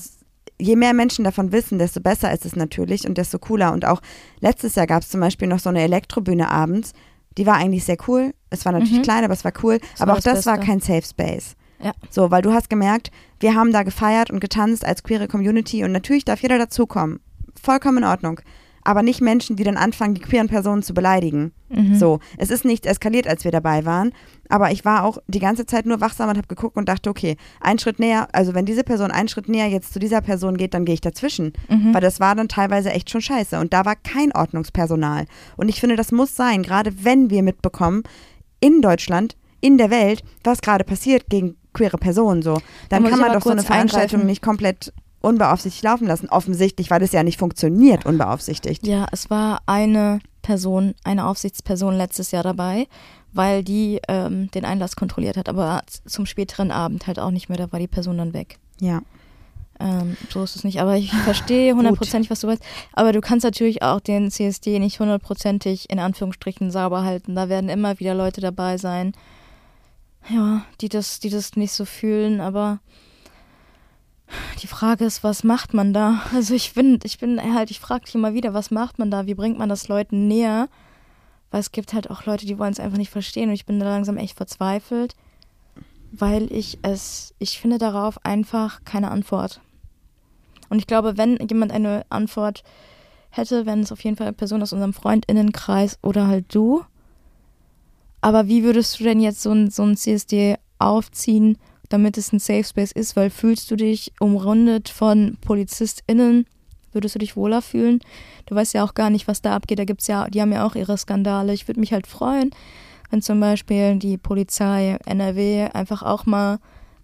je mehr Menschen davon wissen, desto besser ist es natürlich und desto cooler. Und auch letztes Jahr gab es zum Beispiel noch so eine Elektrobühne abends. Die war eigentlich sehr cool. Es war natürlich mhm. klein, aber es war cool. Das aber war auch das, das war kein Safe Space. Ja. So, weil du hast gemerkt, wir haben da gefeiert und getanzt als queere Community und natürlich darf jeder dazukommen. Vollkommen in Ordnung. Aber nicht Menschen, die dann anfangen, die queeren Personen zu beleidigen. Mhm. So, es ist nicht eskaliert, als wir dabei waren, aber ich war auch die ganze Zeit nur wachsam und habe geguckt und dachte, okay, ein Schritt näher, also wenn diese Person einen Schritt näher jetzt zu dieser Person geht, dann gehe ich dazwischen. Mhm. Weil das war dann teilweise echt schon scheiße und da war kein Ordnungspersonal. Und ich finde, das muss sein, gerade wenn wir mitbekommen, in Deutschland, in der Welt, was gerade passiert gegen queere Person so. Dann kann man doch so eine Veranstaltung eingreifen. nicht komplett unbeaufsichtigt laufen lassen. Offensichtlich, weil es ja nicht funktioniert, unbeaufsichtigt. Ja, es war eine Person, eine Aufsichtsperson letztes Jahr dabei, weil die ähm, den Einlass kontrolliert hat, aber zum späteren Abend halt auch nicht mehr, da war die Person dann weg. Ja. Ähm, so ist es nicht, aber ich verstehe hundertprozentig, was du weißt. Aber du kannst natürlich auch den CSD nicht hundertprozentig in Anführungsstrichen sauber halten. Da werden immer wieder Leute dabei sein, ja, die das, die das nicht so fühlen, aber die Frage ist, was macht man da? Also ich bin, ich bin halt, ich frage dich immer wieder, was macht man da? Wie bringt man das Leuten näher? Weil es gibt halt auch Leute, die wollen es einfach nicht verstehen und ich bin da langsam echt verzweifelt. weil ich es, ich finde darauf einfach keine Antwort. Und ich glaube, wenn jemand eine Antwort hätte, wenn es auf jeden Fall eine Person aus unserem Freundinnenkreis oder halt du. Aber wie würdest du denn jetzt so ein, so ein CSD aufziehen, damit es ein Safe Space ist? Weil fühlst du dich umrundet von PolizistInnen? Würdest du dich wohler fühlen? Du weißt ja auch gar nicht, was da abgeht. Da gibt's ja, die haben ja auch ihre Skandale. Ich würde mich halt freuen, wenn zum Beispiel die Polizei NRW einfach auch mal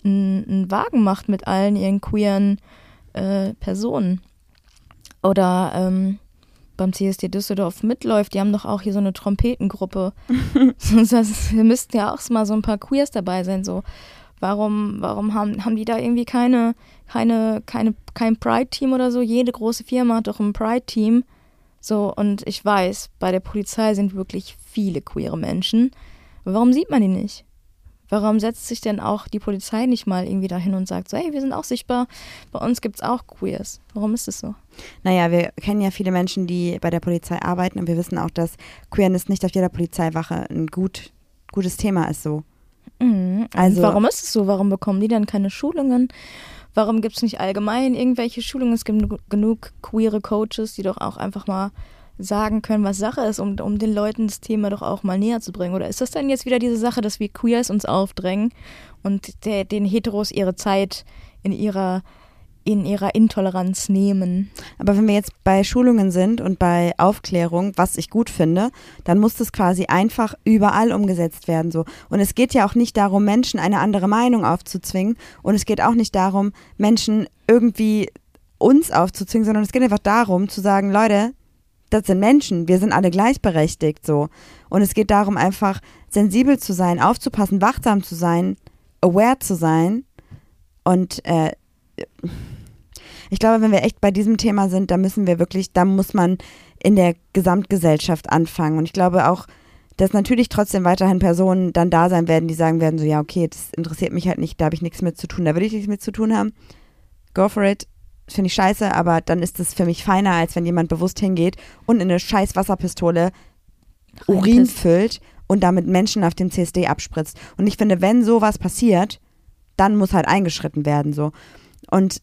einen Wagen macht mit allen ihren queeren äh, Personen. Oder ähm, beim CSD Düsseldorf mitläuft, die haben doch auch hier so eine Trompetengruppe. das, wir müssten ja auch mal so ein paar Queers dabei sein. So, warum, warum haben, haben die da irgendwie keine, keine, keine, kein Pride-Team oder so? Jede große Firma hat doch ein Pride-Team. So, und ich weiß, bei der Polizei sind wirklich viele queere Menschen. Aber warum sieht man die nicht? Warum setzt sich denn auch die Polizei nicht mal irgendwie dahin und sagt so, hey, wir sind auch sichtbar, bei uns gibt es auch Queers. Warum ist das so? Naja, wir kennen ja viele Menschen, die bei der Polizei arbeiten und wir wissen auch, dass Queerness nicht auf jeder Polizeiwache ein gut, gutes Thema ist so. Mhm. Also, warum ist es so? Warum bekommen die dann keine Schulungen? Warum gibt es nicht allgemein irgendwelche Schulungen? Es gibt genug queere Coaches, die doch auch einfach mal sagen können, was Sache ist, um, um den Leuten das Thema doch auch mal näher zu bringen? Oder ist das dann jetzt wieder diese Sache, dass wir Queers uns aufdrängen und der, den Heteros ihre Zeit in ihrer in ihrer Intoleranz nehmen. Aber wenn wir jetzt bei Schulungen sind und bei Aufklärung, was ich gut finde, dann muss das quasi einfach überall umgesetzt werden so. Und es geht ja auch nicht darum, Menschen eine andere Meinung aufzuzwingen und es geht auch nicht darum, Menschen irgendwie uns aufzuzwingen, sondern es geht einfach darum zu sagen, Leute, das sind Menschen, wir sind alle gleichberechtigt so. Und es geht darum, einfach sensibel zu sein, aufzupassen, wachsam zu sein, aware zu sein. Und äh, ich glaube, wenn wir echt bei diesem Thema sind, da müssen wir wirklich, da muss man in der Gesamtgesellschaft anfangen. Und ich glaube auch, dass natürlich trotzdem weiterhin Personen dann da sein werden, die sagen werden, so ja, okay, das interessiert mich halt nicht, da habe ich nichts mit zu tun, da will ich nichts mit zu tun haben. Go for it finde ich scheiße, aber dann ist es für mich feiner, als wenn jemand bewusst hingeht und in eine scheiß Wasserpistole Urin füllt und damit Menschen auf dem CSD abspritzt. Und ich finde, wenn sowas passiert, dann muss halt eingeschritten werden so. Und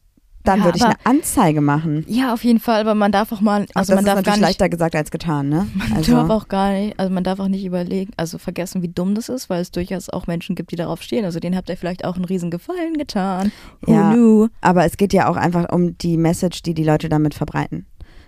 dann ja, würde ich eine Anzeige machen. Ja, auf jeden Fall, aber man darf auch mal, also das man darf ist gar nicht, leichter gesagt als getan, ne? Man also. darf auch gar nicht, also man darf auch nicht überlegen, also vergessen, wie dumm das ist, weil es durchaus auch Menschen gibt, die darauf stehen. Also denen habt ihr vielleicht auch einen riesen Gefallen getan. Who ja, knew? aber es geht ja auch einfach um die Message, die die Leute damit verbreiten.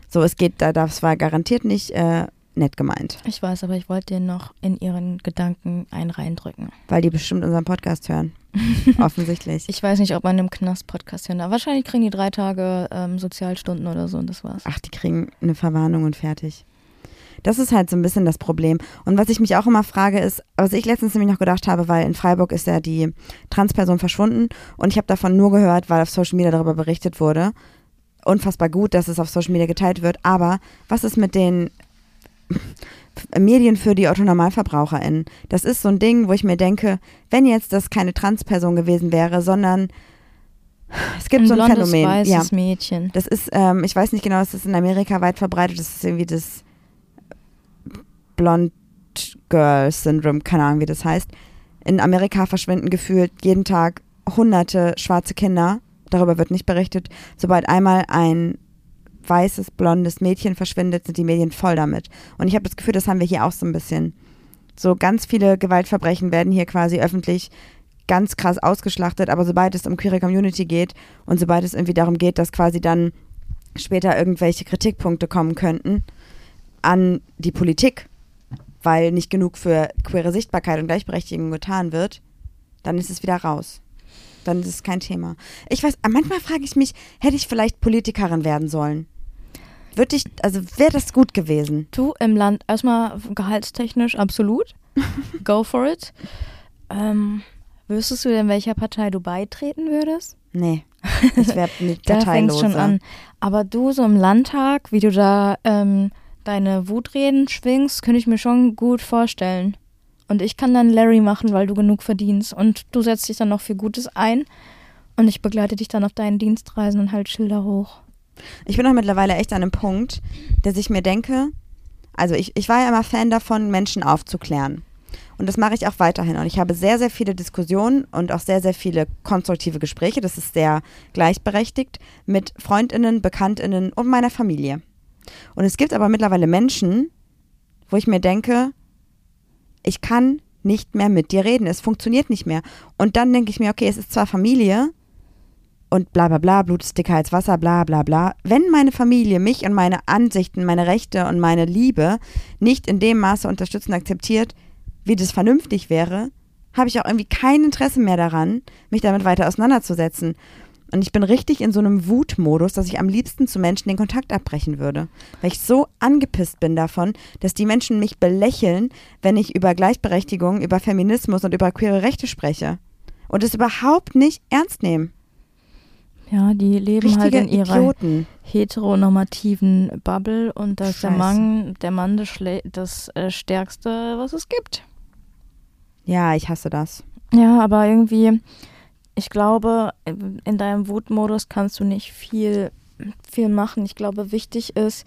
So, es geht, da das war garantiert nicht äh, nett gemeint. Ich weiß, aber ich wollte dir noch in ihren Gedanken einen reindrücken. Weil die bestimmt unseren Podcast hören. Offensichtlich. Ich weiß nicht, ob man im Knast Podcast hören darf. Wahrscheinlich kriegen die drei Tage ähm, Sozialstunden oder so und das war's. Ach, die kriegen eine Verwarnung und fertig. Das ist halt so ein bisschen das Problem. Und was ich mich auch immer frage, ist, was ich letztens nämlich noch gedacht habe, weil in Freiburg ist ja die Transperson verschwunden und ich habe davon nur gehört, weil auf Social Media darüber berichtet wurde. Unfassbar gut, dass es auf Social Media geteilt wird. Aber was ist mit den Medien für die Autonormalverbraucherin. Das ist so ein Ding, wo ich mir denke, wenn jetzt das keine Transperson gewesen wäre, sondern es gibt ein so ein blondes, Phänomen. Weißes ja. Mädchen. Das ist, ähm, ich weiß nicht genau, es ist in Amerika weit verbreitet, das ist irgendwie das Blond Girl Syndrome, keine Ahnung, wie das heißt. In Amerika verschwinden gefühlt jeden Tag hunderte schwarze Kinder. Darüber wird nicht berichtet. Sobald einmal ein weißes, blondes Mädchen verschwindet, sind die Medien voll damit. Und ich habe das Gefühl, das haben wir hier auch so ein bisschen. So ganz viele Gewaltverbrechen werden hier quasi öffentlich ganz krass ausgeschlachtet, aber sobald es um queere Community geht und sobald es irgendwie darum geht, dass quasi dann später irgendwelche Kritikpunkte kommen könnten an die Politik, weil nicht genug für queere Sichtbarkeit und Gleichberechtigung getan wird, dann ist es wieder raus. Dann ist es kein Thema. Ich weiß, manchmal frage ich mich, hätte ich vielleicht Politikerin werden sollen? Würde ich, also wäre das gut gewesen? Du im Land, erstmal gehaltstechnisch absolut. Go for it. Ähm, wüsstest du denn, welcher Partei du beitreten würdest? Nee. Ich wäre nicht parteilos. schon an. Aber du so im Landtag, wie du da ähm, deine Wutreden schwingst, könnte ich mir schon gut vorstellen. Und ich kann dann Larry machen, weil du genug verdienst. Und du setzt dich dann noch für Gutes ein. Und ich begleite dich dann auf deinen Dienstreisen und halt Schilder hoch. Ich bin auch mittlerweile echt an einem Punkt, dass ich mir denke, also ich, ich war ja immer Fan davon, Menschen aufzuklären. Und das mache ich auch weiterhin. Und ich habe sehr, sehr viele Diskussionen und auch sehr, sehr viele konstruktive Gespräche. Das ist sehr gleichberechtigt mit Freundinnen, Bekanntinnen und meiner Familie. Und es gibt aber mittlerweile Menschen, wo ich mir denke, ich kann nicht mehr mit dir reden. Es funktioniert nicht mehr. Und dann denke ich mir, okay, es ist zwar Familie und bla bla bla, Blut ist dicker als Wasser, bla bla bla. Wenn meine Familie mich und meine Ansichten, meine Rechte und meine Liebe nicht in dem Maße unterstützt und akzeptiert, wie das vernünftig wäre, habe ich auch irgendwie kein Interesse mehr daran, mich damit weiter auseinanderzusetzen. Und ich bin richtig in so einem Wutmodus, dass ich am liebsten zu Menschen den Kontakt abbrechen würde. Weil ich so angepisst bin davon, dass die Menschen mich belächeln, wenn ich über Gleichberechtigung, über Feminismus und über queere Rechte spreche. Und es überhaupt nicht ernst nehmen. Ja, die leben Richtige halt in ihrer Idioten. heteronormativen Bubble und da ist der. Mann, der Mann das, das äh, Stärkste, was es gibt. Ja, ich hasse das. Ja, aber irgendwie, ich glaube, in deinem Wutmodus kannst du nicht viel, viel machen. Ich glaube, wichtig ist,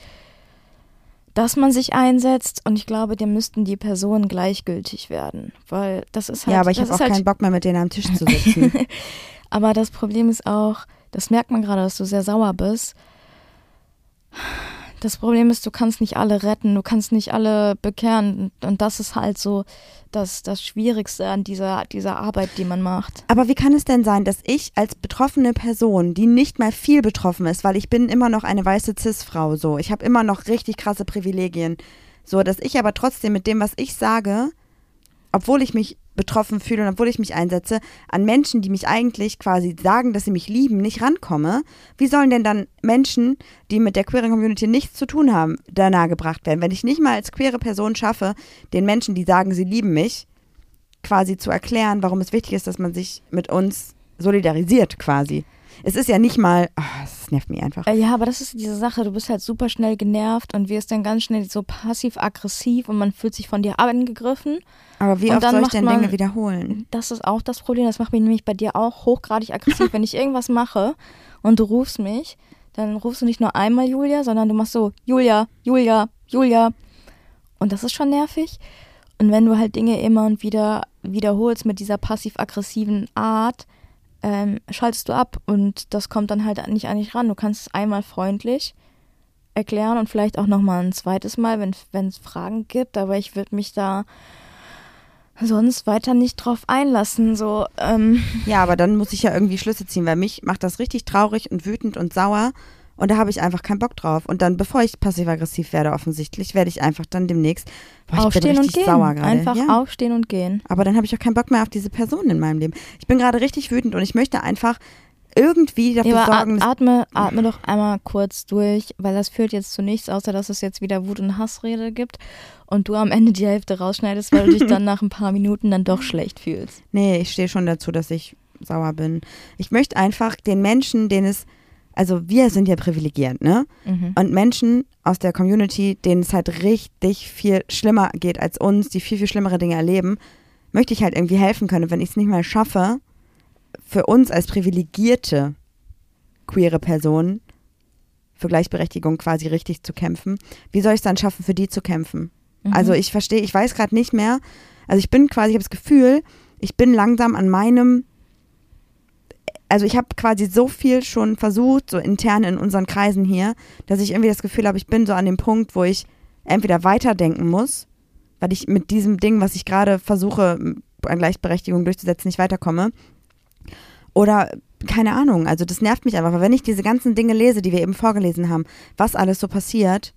dass man sich einsetzt und ich glaube, dir müssten die Personen gleichgültig werden, weil das ist halt. ja, aber ich habe auch halt, keinen Bock mehr, mit denen am Tisch zu sitzen. Aber das Problem ist auch, das merkt man gerade, dass du sehr sauer bist. Das Problem ist, du kannst nicht alle retten, du kannst nicht alle bekehren. Und das ist halt so das, das Schwierigste an dieser, dieser Arbeit, die man macht. Aber wie kann es denn sein, dass ich als betroffene Person, die nicht mal viel betroffen ist, weil ich bin immer noch eine weiße Cis-Frau, so, ich habe immer noch richtig krasse Privilegien, so, dass ich aber trotzdem mit dem, was ich sage, obwohl ich mich betroffen fühle und obwohl ich mich einsetze, an Menschen, die mich eigentlich quasi sagen, dass sie mich lieben, nicht rankomme, wie sollen denn dann Menschen, die mit der queeren Community nichts zu tun haben, da nahegebracht werden? Wenn ich nicht mal als queere Person schaffe, den Menschen, die sagen, sie lieben mich, quasi zu erklären, warum es wichtig ist, dass man sich mit uns solidarisiert quasi. Es ist ja nicht mal, ah, es nervt mich einfach. Äh, Ja, aber das ist diese Sache, du bist halt super schnell genervt und wirst dann ganz schnell so passiv-aggressiv und man fühlt sich von dir angegriffen. Aber wie und oft dann soll ich denn man- Dinge wiederholen? Das ist auch das Problem. Das macht mich nämlich bei dir auch hochgradig aggressiv. Wenn ich irgendwas mache und du rufst mich, dann rufst du nicht nur einmal Julia, sondern du machst so Julia, Julia, Julia. Und das ist schon nervig. Und wenn du halt Dinge immer und wieder wiederholst mit dieser passiv-aggressiven Art, ähm, schaltest du ab und das kommt dann halt nicht an dich ran. Du kannst es einmal freundlich erklären und vielleicht auch nochmal ein zweites Mal, wenn es Fragen gibt, aber ich würde mich da sonst weiter nicht drauf einlassen. So, ähm, Ja, aber dann muss ich ja irgendwie Schlüsse ziehen, weil mich macht das richtig traurig und wütend und sauer und da habe ich einfach keinen Bock drauf. Und dann, bevor ich passiv-aggressiv werde, offensichtlich, werde ich einfach dann demnächst boah, ich bin aufstehen und richtig gehen. sauer gerade. Einfach ja. aufstehen und gehen. Aber dann habe ich auch keinen Bock mehr auf diese Personen in meinem Leben. Ich bin gerade richtig wütend und ich möchte einfach irgendwie dafür Ja, sorgen, atme, atme doch einmal kurz durch, weil das führt jetzt zu nichts, außer dass es jetzt wieder Wut- und Hassrede gibt und du am Ende die Hälfte rausschneidest, weil du dich dann nach ein paar Minuten dann doch schlecht fühlst. Nee, ich stehe schon dazu, dass ich sauer bin. Ich möchte einfach den Menschen, denen es, also wir sind ja privilegiert, ne? Mhm. Und Menschen aus der Community, denen es halt richtig viel schlimmer geht als uns, die viel, viel schlimmere Dinge erleben, möchte ich halt irgendwie helfen können. Und wenn ich es nicht mal schaffe, für uns als privilegierte queere Personen für Gleichberechtigung quasi richtig zu kämpfen, wie soll ich es dann schaffen, für die zu kämpfen? Mhm. Also ich verstehe, ich weiß gerade nicht mehr. Also ich bin quasi, ich habe das Gefühl, ich bin langsam an meinem, also ich habe quasi so viel schon versucht, so intern in unseren Kreisen hier, dass ich irgendwie das Gefühl habe, ich bin so an dem Punkt, wo ich entweder weiterdenken muss, weil ich mit diesem Ding, was ich gerade versuche, an Gleichberechtigung durchzusetzen, nicht weiterkomme. Oder keine Ahnung, also das nervt mich einfach, weil wenn ich diese ganzen Dinge lese, die wir eben vorgelesen haben, was alles so passiert,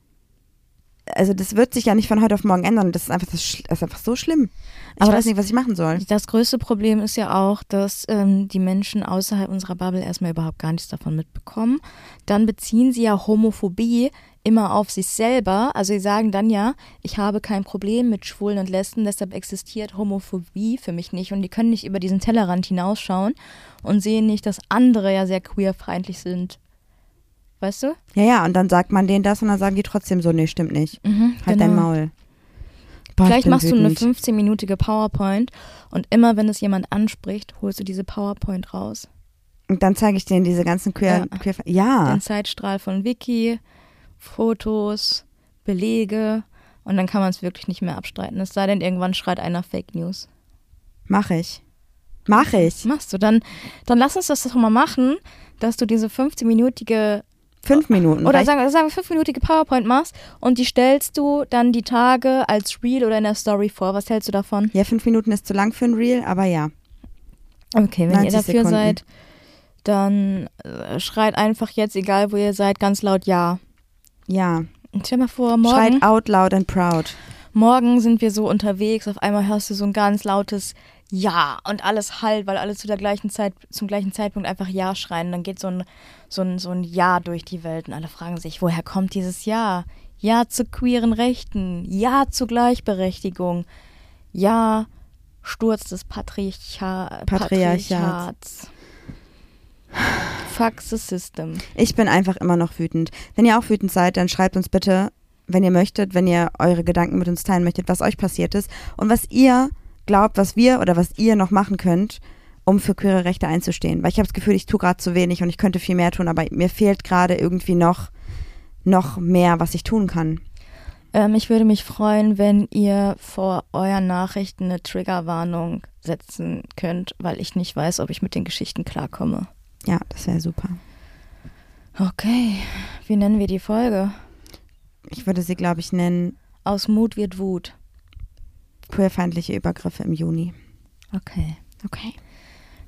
also das wird sich ja nicht von heute auf morgen ändern. Das ist einfach, das, ist einfach so schlimm. Ich Aber weiß das- nicht, was ich machen soll. Das größte Problem ist ja auch, dass ähm, die Menschen außerhalb unserer Bubble erstmal überhaupt gar nichts davon mitbekommen. Dann beziehen sie ja Homophobie immer auf sich selber. Also sie sagen dann ja, ich habe kein Problem mit Schwulen und Lesben, deshalb existiert Homophobie für mich nicht. Und die können nicht über diesen Tellerrand hinausschauen und sehen nicht, dass andere ja sehr queerfeindlich sind. Weißt du? Ja, ja, und dann sagt man denen das und dann sagen die trotzdem so, nee, stimmt nicht. Mhm, Halt dein Maul. Boah, ich Vielleicht machst du eine wütend. 15-minütige PowerPoint und immer wenn es jemand anspricht, holst du diese PowerPoint raus. Und dann zeige ich denen diese ganzen queer, Ja. queer ja. Den Zeitstrahl von Wiki, Fotos, Belege, Und dann kann man es wirklich nicht mehr abstreiten. Es sei denn, irgendwann schreit einer Fake News. Mach ich. Mach ich. Machst du. Dann, dann lass uns das doch mal machen, dass du diese 15-minütige Fünf Minuten. oder sagen, sagen wir 5-minütige PowerPoint machst und die stellst du dann die Tage als Reel oder in der Story vor. Was hältst du davon? ja, fünf Minuten ist zu lang für ein Reel, aber ja. Okay, wenn ihr 90 dafür Sekunden. seid, dann äh, schreit einfach jetzt, egal wo ihr seid, ganz laut Ja. Ja. Und stell mal vor, morgen, Schreit out loud and proud. morgen sind wir so unterwegs, auf einmal hörst du so ein ganz lautes Ja und alles halt, weil alle zu der gleichen Zeit, zum gleichen Zeitpunkt einfach Ja schreien. Dann geht so ein, so ein, so ein Ja durch die Welt und alle fragen sich, woher kommt dieses Ja? Ja zu queeren Rechten, Ja zu Gleichberechtigung, Ja Sturz des Patriarcha Patriarchats. Fuck the system. Ich bin einfach immer noch wütend. Wenn ihr auch wütend seid, dann schreibt uns bitte, wenn ihr möchtet, wenn ihr eure Gedanken mit uns teilen möchtet, was euch passiert ist und was ihr glaubt, was wir oder was ihr noch machen könnt, um für queere Rechte einzustehen. Weil ich habe das Gefühl, ich tue gerade zu wenig und ich könnte viel mehr tun, aber mir fehlt gerade irgendwie noch, noch mehr, was ich tun kann. Ähm, ich würde mich freuen, wenn ihr vor euren Nachrichten eine Triggerwarnung setzen könnt, weil ich nicht weiß, ob ich mit den Geschichten klarkomme. Ja, das wäre super. Okay, wie nennen wir die Folge? Ich würde sie, glaube ich, nennen Aus Mut wird Wut. Queerfeindliche Übergriffe im Juni. Okay. Okay.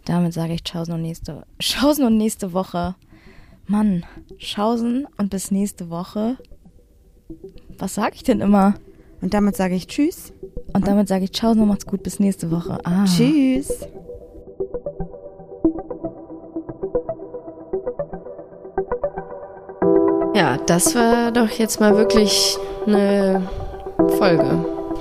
Damit sage ich Tschaußen und nächste, Tschaußen und nächste Woche. Mann, Tschaußen und bis nächste Woche. Was sage ich denn immer? Und damit sage ich Tschüss. Und damit sage ich Tschaußen und macht's gut bis nächste Woche. Ah. Tschüss. Ja, das war doch jetzt mal wirklich eine Folge.